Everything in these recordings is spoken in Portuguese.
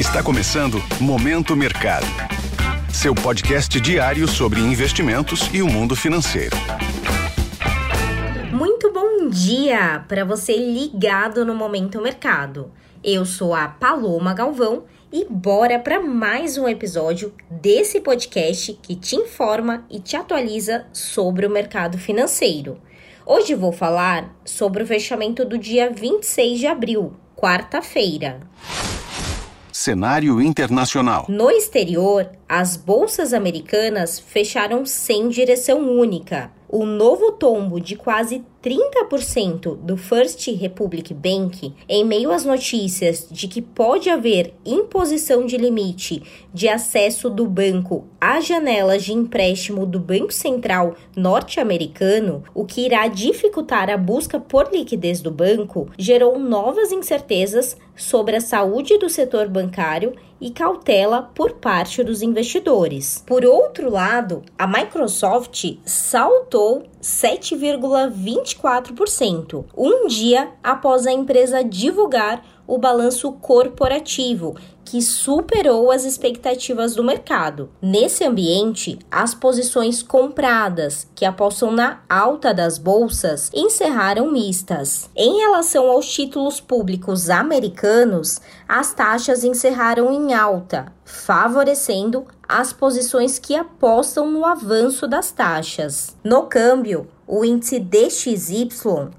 Está começando Momento Mercado. Seu podcast diário sobre investimentos e o mundo financeiro. Muito bom dia para você ligado no Momento Mercado. Eu sou a Paloma Galvão e bora para mais um episódio desse podcast que te informa e te atualiza sobre o mercado financeiro. Hoje vou falar sobre o fechamento do dia 26 de abril, quarta-feira. Cenário internacional. No exterior, as bolsas americanas fecharam sem direção única. O novo tombo de quase 30% do First Republic Bank, em meio às notícias de que pode haver imposição de limite de acesso do banco às janelas de empréstimo do Banco Central norte-americano, o que irá dificultar a busca por liquidez do banco, gerou novas incertezas sobre a saúde do setor bancário e cautela por parte dos investidores. Por outro lado, a Microsoft saltou 7,24%, um dia após a empresa divulgar o balanço corporativo, que superou as expectativas do mercado. Nesse ambiente, as posições compradas, que apostam na alta das bolsas, encerraram mistas. Em relação aos títulos públicos americanos, as taxas encerraram em alta, favorecendo as posições que apostam no avanço das taxas. No câmbio, o índice DXY,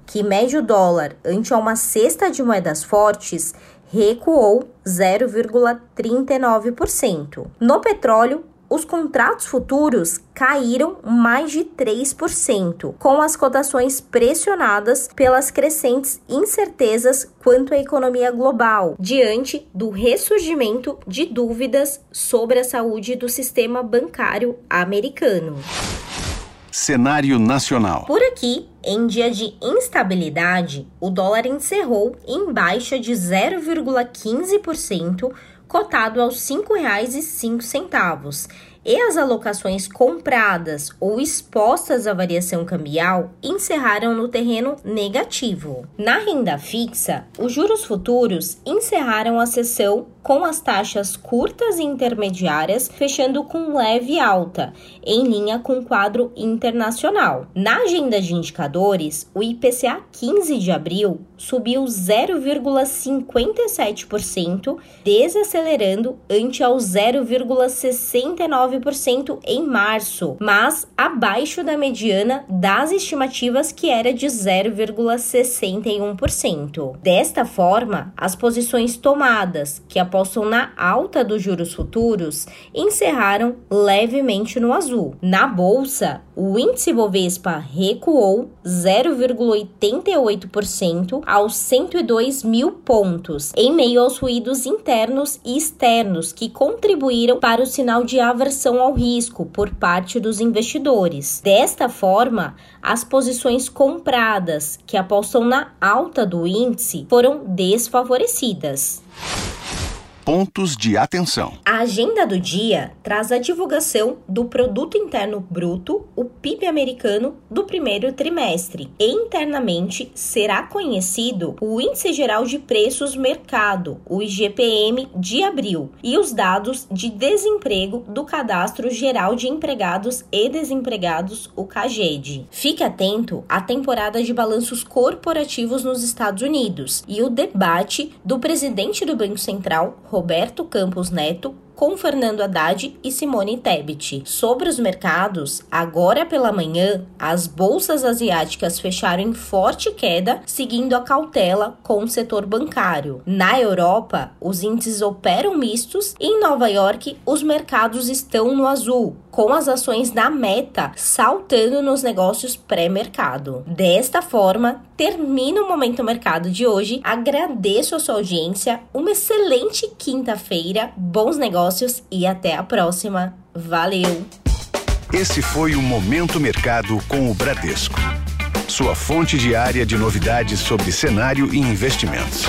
que mede o dólar ante uma cesta de moedas fortes, recuou 0,39%. No petróleo, os contratos futuros caíram mais de 3%, com as cotações pressionadas pelas crescentes incertezas quanto à economia global, diante do ressurgimento de dúvidas sobre a saúde do sistema bancário americano. Cenário nacional. Por aqui, em dia de instabilidade, o dólar encerrou em baixa de 0,15%, cotado aos R$ 5,05 e as alocações compradas ou expostas à variação cambial encerraram no terreno negativo. Na renda fixa, os juros futuros encerraram a sessão com as taxas curtas e intermediárias fechando com leve alta, em linha com o quadro internacional. Na agenda de indicadores, o IPCA 15 de abril subiu 0,57%, desacelerando ante ao 0,69% em março, mas abaixo da mediana das estimativas que era de 0,61%. Desta forma, as posições tomadas, que apostam na alta dos juros futuros, encerraram levemente no azul. Na bolsa, o índice Bovespa recuou 0,88% aos 102 mil pontos, em meio aos ruídos internos e externos que contribuíram para o sinal de aversão ao risco por parte dos investidores. Desta forma, as posições compradas, que apostam na alta do índice, foram desfavorecidas pontos de atenção. A agenda do dia traz a divulgação do Produto Interno Bruto, o PIB americano, do primeiro trimestre. E internamente será conhecido o Índice Geral de Preços Mercado, o IGPM, de abril, e os dados de desemprego do Cadastro Geral de Empregados e Desempregados, o CAGED. Fique atento à temporada de balanços corporativos nos Estados Unidos e o debate do presidente do Banco Central, Roberto Campos Neto com Fernando Haddad e Simone Tebet. Sobre os mercados, agora pela manhã, as bolsas asiáticas fecharam em forte queda, seguindo a cautela com o setor bancário. Na Europa, os índices operam mistos e em Nova York, os mercados estão no azul, com as ações da Meta saltando nos negócios pré-mercado. Desta forma, termina o Momento Mercado de hoje. Agradeço a sua audiência, uma excelente quinta-feira, bons negócios e até a próxima. Valeu! Esse foi o Momento Mercado com o Bradesco. Sua fonte diária de novidades sobre cenário e investimentos.